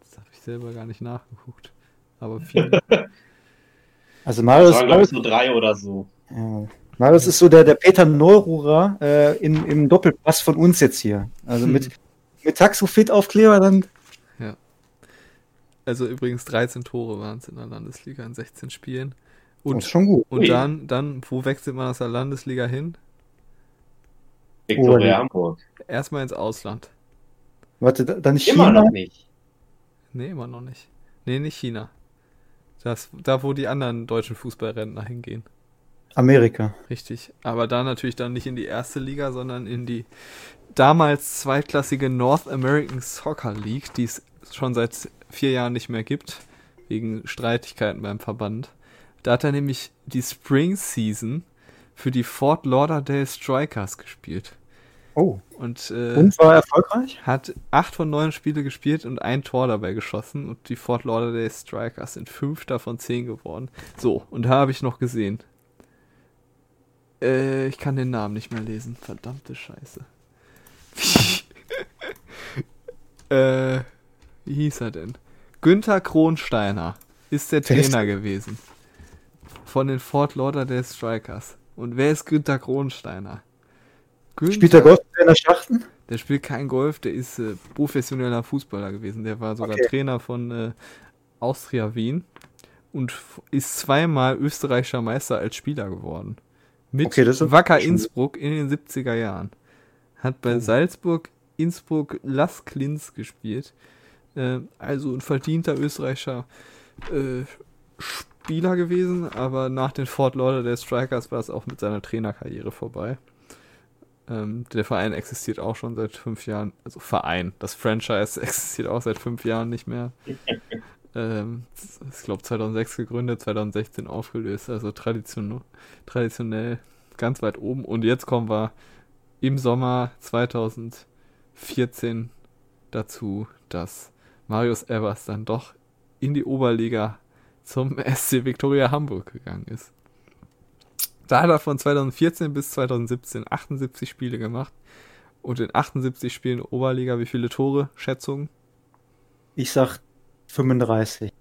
Das habe ich selber gar nicht nachgeguckt. Aber [laughs] viel. Also Das Marius, waren, glaube ich, so drei oder so. ja. Marius ist so der, der Peter Neururer äh, in, im Doppelpass von uns jetzt hier. Also mit, mit Taxofit-Aufkleber dann. Also übrigens 13 Tore waren es in der Landesliga in 16 Spielen. Und Und ist schon gut. Und dann, dann, wo wechselt man aus der Landesliga hin? Viktoria Oh, Hamburg. Erstmal ins Ausland. Warte, da- dann Immer China. noch nicht. Nee, immer noch nicht. Nee, nicht China. Das, da, wo die anderen deutschen Fußballrentner hingehen. Amerika. Richtig. Aber da natürlich dann nicht in die erste Liga, sondern in die damals zweitklassige North American Soccer League, die es schon seit vier Jahren nicht mehr gibt, wegen Streitigkeiten beim Verband. Da hat er nämlich die Spring Season für die Fort Lauderdale Strikers gespielt. Oh. Und, äh, Und war erfolgreich? hat acht von neun Spiele gespielt und ein Tor dabei geschossen. Und die Fort Lauderdale Strikers sind fünfter von zehn geworden. So, und da habe ich noch gesehen. Äh, ich kann den Namen nicht mehr lesen. Verdammte Scheiße. [laughs] äh, wie hieß er denn? Günther Kronsteiner ist der Trainer gewesen. Von den Fort Lauderdale Strikers. Und wer ist Günther Kronsteiner? Spielt der Golftrainer Schachten? Der spielt kein Golf, der ist äh, professioneller Fußballer gewesen. Der war sogar Okay. Trainer von äh, Austria Wien und ist zweimal österreichischer Meister als Spieler geworden. Mit Okay, Wacker Innsbruck in den 70er Jahren. Hat bei Salzburg, Innsbruck, Las Klins gespielt. Äh, also ein verdienter österreichischer äh, Spieler gewesen, aber nach den Fort Lauderdale Strikers war es auch mit seiner Trainerkarriere vorbei. Ähm, der Verein existiert auch schon seit fünf Jahren. Also Verein, das Franchise [laughs] existiert auch seit fünf Jahren nicht mehr. [laughs] ähm, ich glaube 2006 gegründet, 2016 aufgelöst. Also tradition traditionell ganz weit oben. Und jetzt kommen wir im Sommer 2014 dazu, dass Marius Evers dann doch in die Oberliga zum [laughs] SC Viktoria Hamburg gegangen ist. Da hat er von 2014 bis 2017 78 Spiele gemacht. Und in 78 Spielen Oberliga, wie viele Tore? Schätzungen? Ich sag 35.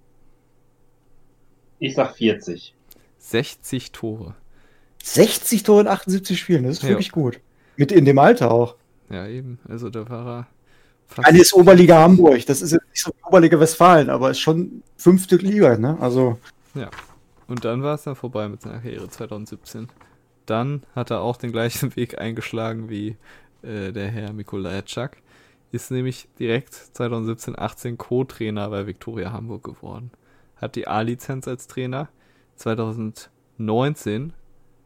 Ich sag 40. 60 Tore. 60 Tore in 78 Spielen, das ist Ja. wirklich gut. Mit in dem Alter auch. Ja, eben. Also da war er Eine ist Oberliga Hamburg, das ist jetzt nicht so Oberliga Westfalen, aber ist schon fünfte Liga, ne? Also, Und dann war es dann vorbei mit seiner Karriere 2017. Dann hat er auch den gleichen [laughs] Weg eingeschlagen wie äh, der Herr Mikolajczak. Ist nämlich direkt 2017-18 Co-Trainer bei Viktoria Hamburg geworden. Hat die A-Lizenz als Trainer. 2019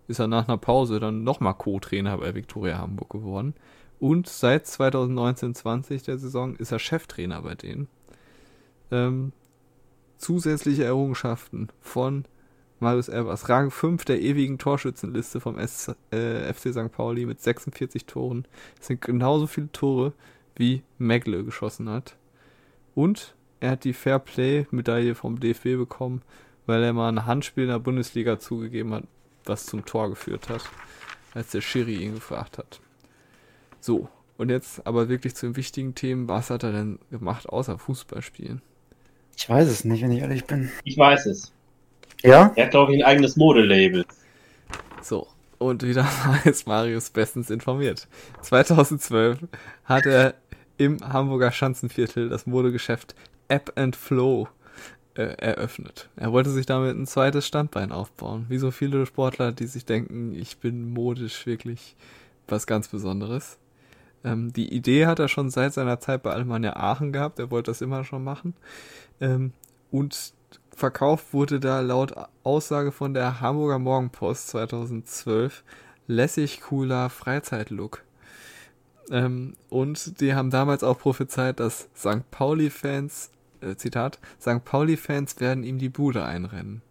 ist er nach einer Pause dann nochmal Co-Trainer bei Viktoria Hamburg geworden. Und seit 2019-20 der Saison ist er Cheftrainer bei denen. Ähm, zusätzliche Errungenschaften von Marius Evers. Rang 5 der ewigen Torschützenliste vom S äh, FC St. Pauli mit 46 Toren. Das sind genauso viele Tore, wie Megle geschossen hat. Und er hat die Fair Play-Medaille vom DFB bekommen, weil er mal ein Handspiel in der Bundesliga zugegeben hat, was zum Tor geführt hat, als der Schiri ihn gefragt hat. So, und jetzt aber wirklich zu den wichtigen Themen. Was hat er denn gemacht, außer Fußball spielen? ich weiß es nicht, wenn ich ehrlich bin. Ich weiß es. Ja? Er hat, glaube ich, ein eigenes Modelabel. So, und wieder [laughs] mal ist Marius bestens informiert. 2012 hat er im Hamburger Schanzenviertel das Modegeschäft App and Flow äh, eröffnet. Er wollte sich damit ein zweites Standbein aufbauen. Wie so viele Sportler, die sich denken, ich bin modisch wirklich was ganz Besonderes. Ähm, die Idee hat er schon seit seiner Zeit bei Alemannia Aachen gehabt. Er wollte das immer schon machen. Ähm, und verkauft wurde da laut Aussage von der Hamburger Morgenpost 2012 lässig cooler Freizeitlook. Ähm, und die haben damals auch prophezeit, dass St. Pauli-Fans, äh, Zitat, St. Pauli-Fans werden ihm die Bude einrennen.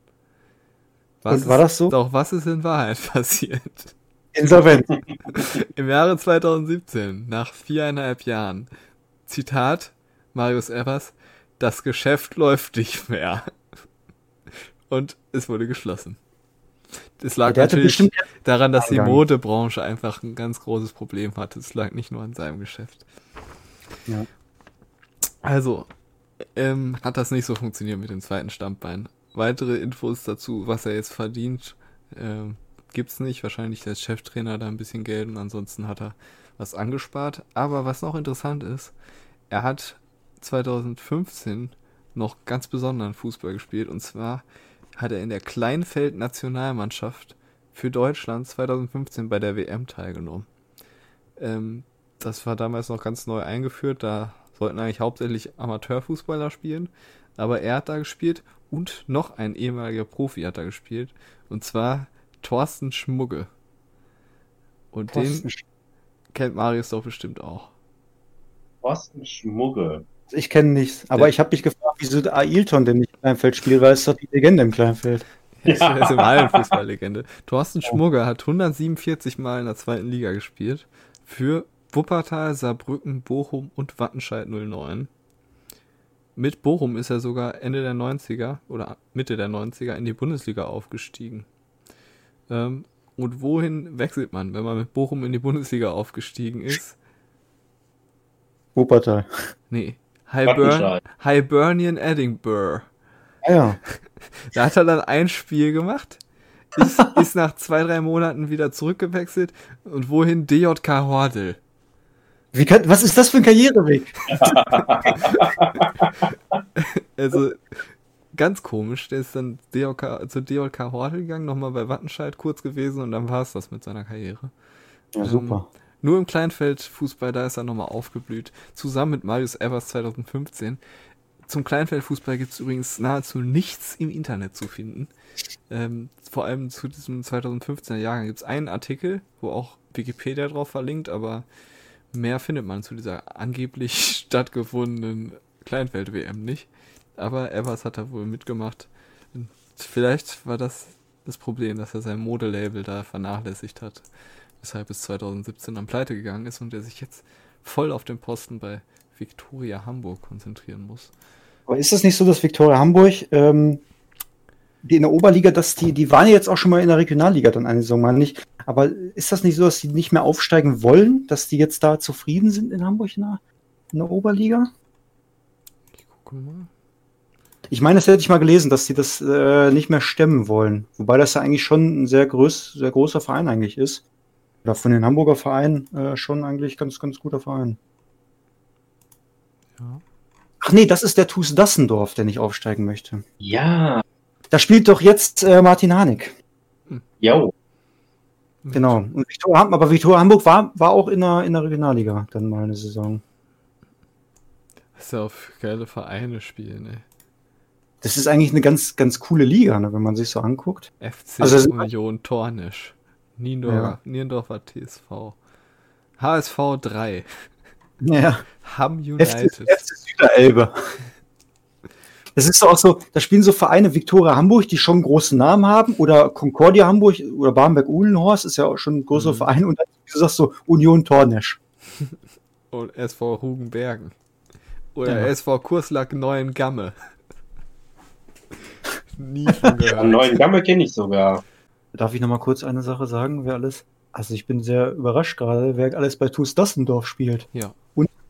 Und war das so? Doch was ist in Wahrheit [laughs] passiert? Insolvent. [laughs] Im Jahre 2017, nach viereinhalb Jahren, Zitat Marius Evers, das Geschäft läuft nicht mehr. Und es wurde geschlossen. Das lag hatte natürlich daran, dass die. Modebranche einfach ein ganz großes Problem hatte. Es lag nicht nur an seinem Geschäft. Ja. Also, ähm, hat das nicht so funktioniert mit dem zweiten Stammbein. Weitere Infos dazu, was er jetzt verdient, ähm, gibt's nicht. Wahrscheinlich als Cheftrainer da ein bisschen Geld und ansonsten hat er was angespart. Aber was noch interessant ist, er hat 2015 noch ganz besonderen Fußball gespielt und zwar hat er in der Kleinfeld-Nationalmannschaft für Deutschland 2015 bei der WM teilgenommen. Ähm, das war damals noch ganz neu eingeführt, da sollten eigentlich hauptsächlich Amateurfußballer spielen, aber er hat da gespielt und noch ein ehemaliger Profi hat da gespielt und zwar Thorsten Schmugge. Und den kennt Marius doch bestimmt auch. Thorsten Schmugge. Ich kenne nichts, aber Der- ich habe mich gefragt, wieso der Ailton denn nicht im Kleinfeld spielt, weil es doch die Legende im Kleinfeld. Er ist, er ist im Hallenfußballlegende. Thorsten Schmugger hat 147 Mal in der zweiten Liga gespielt. Für Wuppertal, Saarbrücken, Bochum und Wattenscheid 09. Mit Bochum ist er sogar Ende der 90er oder Mitte der 90er in die Bundesliga aufgestiegen. Ähm, und wohin wechselt man, wenn man mit Bochum in die Bundesliga aufgestiegen ist? Wuppertal. Nee. Highburn, Wattenscheid. Hibernian Edinburgh. Ah ja. [laughs] Da hat er dann ein Spiel gemacht, ist, [laughs] ist nach zwei, drei Monaten wieder zurückgewechselt und wohin DJK Hordel. Wie kann, was ist das für ein Karriereweg? [laughs] Also ganz komisch, der ist dann DJK, zu DJK Hordel gegangen, nochmal bei Wattenscheid kurz gewesen und dann war es das mit seiner Karriere. Ja, super. Nur im Kleinfeldfußball, da ist er nochmal aufgeblüht. Zusammen mit Marius Evers 2015. Zum Kleinfeldfußball gibt es übrigens nahezu nichts im Internet zu finden. Ähm, vor allem zu diesem 2015er Jahrgang gibt es einen Artikel, wo auch Wikipedia drauf verlinkt, aber mehr findet man zu dieser angeblich [laughs] stattgefundenen Kleinfeld-WM nicht. Aber Evers hat da wohl mitgemacht. Und vielleicht war das das Problem, dass er sein Modelabel da vernachlässigt hat weshalb es 2017 am Pleite gegangen ist und der sich jetzt voll auf den Posten bei Viktoria Hamburg konzentrieren muss. Aber ist es nicht so, dass Viktoria Hamburg ähm, die in der Oberliga, dass die, die waren ja jetzt auch schon mal in der Regionalliga dann eine Saison mal nicht. Aber ist das nicht so, dass die nicht mehr aufsteigen wollen, dass die jetzt da zufrieden sind in Hamburg in der, in der Oberliga? Ich gucke mal. Ich meine, das hätte ich mal gelesen, dass die das äh, nicht mehr stemmen wollen. Wobei das ja eigentlich schon ein sehr, groß, sehr großer Verein eigentlich ist. Oder von den Hamburger Vereinen äh, schon eigentlich ganz, ganz guter Verein. Ja. Ach nee, das ist der TuS Dassendorf, der nicht aufsteigen möchte. Ja, Da spielt doch jetzt äh, Martin Harnik. jo. Genau. Und Viktor, Ham- aber Viktor Hamburg war, war auch in der, in der Regionalliga dann mal eine Saison. Das ist ja auf geile Vereine spielen, ey. Das ist eigentlich eine ganz, ganz coole Liga, ne, wenn man sich so anguckt. FC Also Union Tornisch. Niendorfer, Niendorfer TSV. HSV 3. Ja. Ham FC, United. FC Süderelbe. Das ist auch so, da spielen so Vereine Viktoria Hamburg, die schon großen Namen haben, oder Concordia Hamburg oder Barmbek-Uhlenhorst ist ja auch schon ein großer Mhm. Verein, und dann, wie du sagst, so Union Tornesch. [laughs] Und SV Rugenbergen. Oder Ja. SV Kurslack Neuengamme. Nie von gehört. neuen Gamme kenne ich sogar. Darf ich noch mal kurz eine Sache sagen, wer alles? Also ich bin sehr überrascht gerade, wer alles bei TuS Dassendorf spielt. Ja.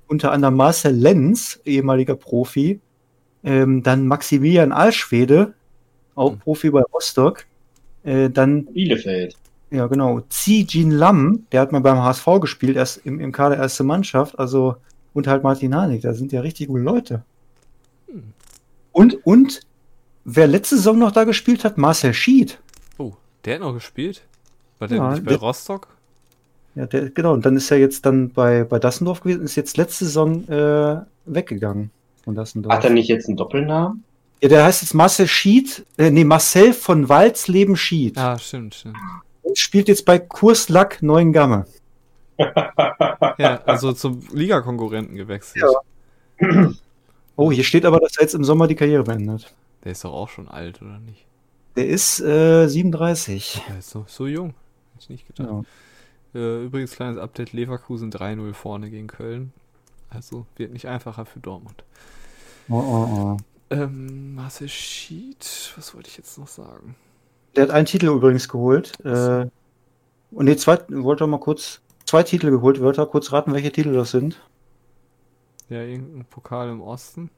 Unter anderem Marcel Lenz, ehemaliger Profi, ähm, dann Maximilian Alschwede, auch Mhm. Profi bei Rostock, äh, dann Bielefeld. Ja, genau. Xi Jin Lam, der hat mal beim HSV gespielt, erst im, im Kader erste Mannschaft, also und halt Martin Hanig, da sind ja richtig gute Leute. Hm. Und, und, wer letzte Saison noch da gespielt hat, Marcel Schied. Oh, der hat noch gespielt? War der Ja, nicht bei der- Rostock? Ja, der, genau, und dann ist er jetzt dann bei, bei Dassendorf gewesen, ist jetzt letzte Saison äh, weggegangen von Dassendorf. Hat er nicht jetzt einen Doppelnamen? Ja, der heißt jetzt Marcel Schied, äh, nee, Marcel von Walzleben Schied. Ah, stimmt, stimmt. Und spielt jetzt bei Kurslack Neuengamme. [laughs] Ja, also zum Ligakonkurrenten gewechselt. Oh, hier steht aber, dass er jetzt im Sommer die Karriere beendet. Der ist doch auch schon alt, oder nicht? Der ist äh, 37. Der ist so, so jung. Hätte ich nicht gedacht. Ja. Äh, übrigens, kleines Update: Leverkusen 3-0 vorne gegen Köln. Also wird nicht einfacher für Dortmund. Oh, oh, oh. Ähm, Marcel Schied, was wollte ich jetzt noch sagen? Der hat einen Titel übrigens geholt. Äh, und die zwei, wollte mal kurz zwei Titel geholt. Wollt ihr kurz raten, welche Titel das sind? Ja, irgendein Pokal im Osten.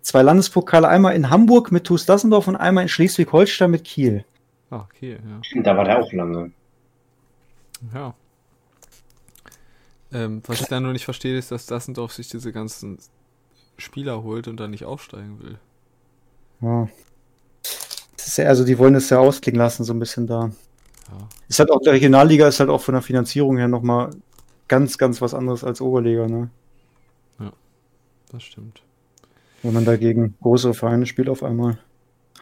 Zwei Landespokale, einmal in Hamburg mit TuS Dassendorf und einmal in Schleswig-Holstein mit Kiel. Ah, okay, ja. Da war der auch lange. Ja. Ähm, was ich da nur nicht verstehe, ist, dass Dassendorf sich diese ganzen Spieler holt und dann nicht aufsteigen will. Ja. Das ist ja, also die wollen es ja ausklingen lassen, so ein bisschen da. Ja. Ist halt auch, der Regionalliga ist halt auch von der Finanzierung her nochmal ganz, ganz was anderes als Oberliga, ne? Das stimmt. Wenn man dagegen größere Vereine spielt auf einmal.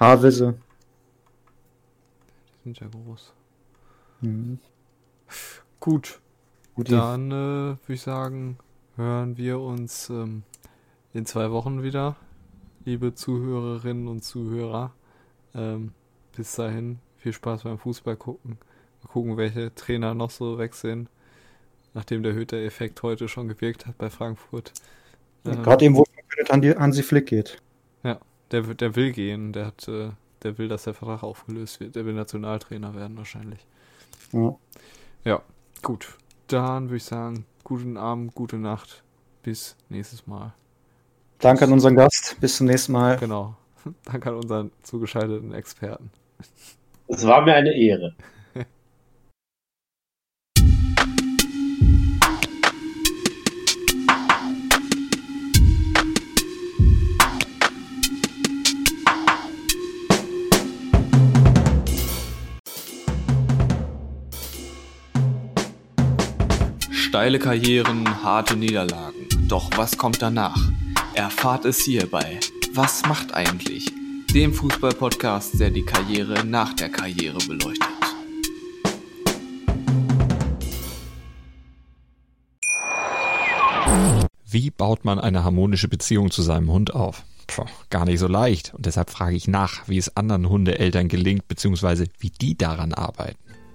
Havelse. Die sind ja groß. Mhm. Gut, Gut, dann äh, würde ich sagen, hören wir uns ähm, in zwei Wochen wieder, liebe Zuhörerinnen und Zuhörer. Ähm, bis dahin, viel Spaß beim Fußball gucken. Mal gucken, welche Trainer noch so wechseln, nachdem der Hüter-Effekt heute schon gewirkt hat bei Frankfurt. Ähm, Gerade eben, wo die Hansi Flick geht. der, w- der will gehen, der hat, äh, der will, dass der Vertrag aufgelöst wird. Der will Nationaltrainer werden wahrscheinlich. Ja. Ja, gut. Dann würde ich sagen, guten Abend, gute Nacht. Bis nächstes Mal. Danke an unseren Gast. Bis zum nächsten Mal. Genau. [laughs] Danke an unseren zugeschalteten Experten. Es war mir eine Ehre. Steile Karrieren, harte Niederlagen. Doch was kommt danach? Erfahrt es hierbei. Was macht eigentlich? Dem Fußball-Podcast, der die Karriere nach der Karriere beleuchtet. Wie baut man eine harmonische Beziehung zu seinem Hund auf? Puh, gar nicht so leicht. Und deshalb frage ich nach, wie es anderen Hundeeltern gelingt, beziehungsweise wie die daran arbeiten.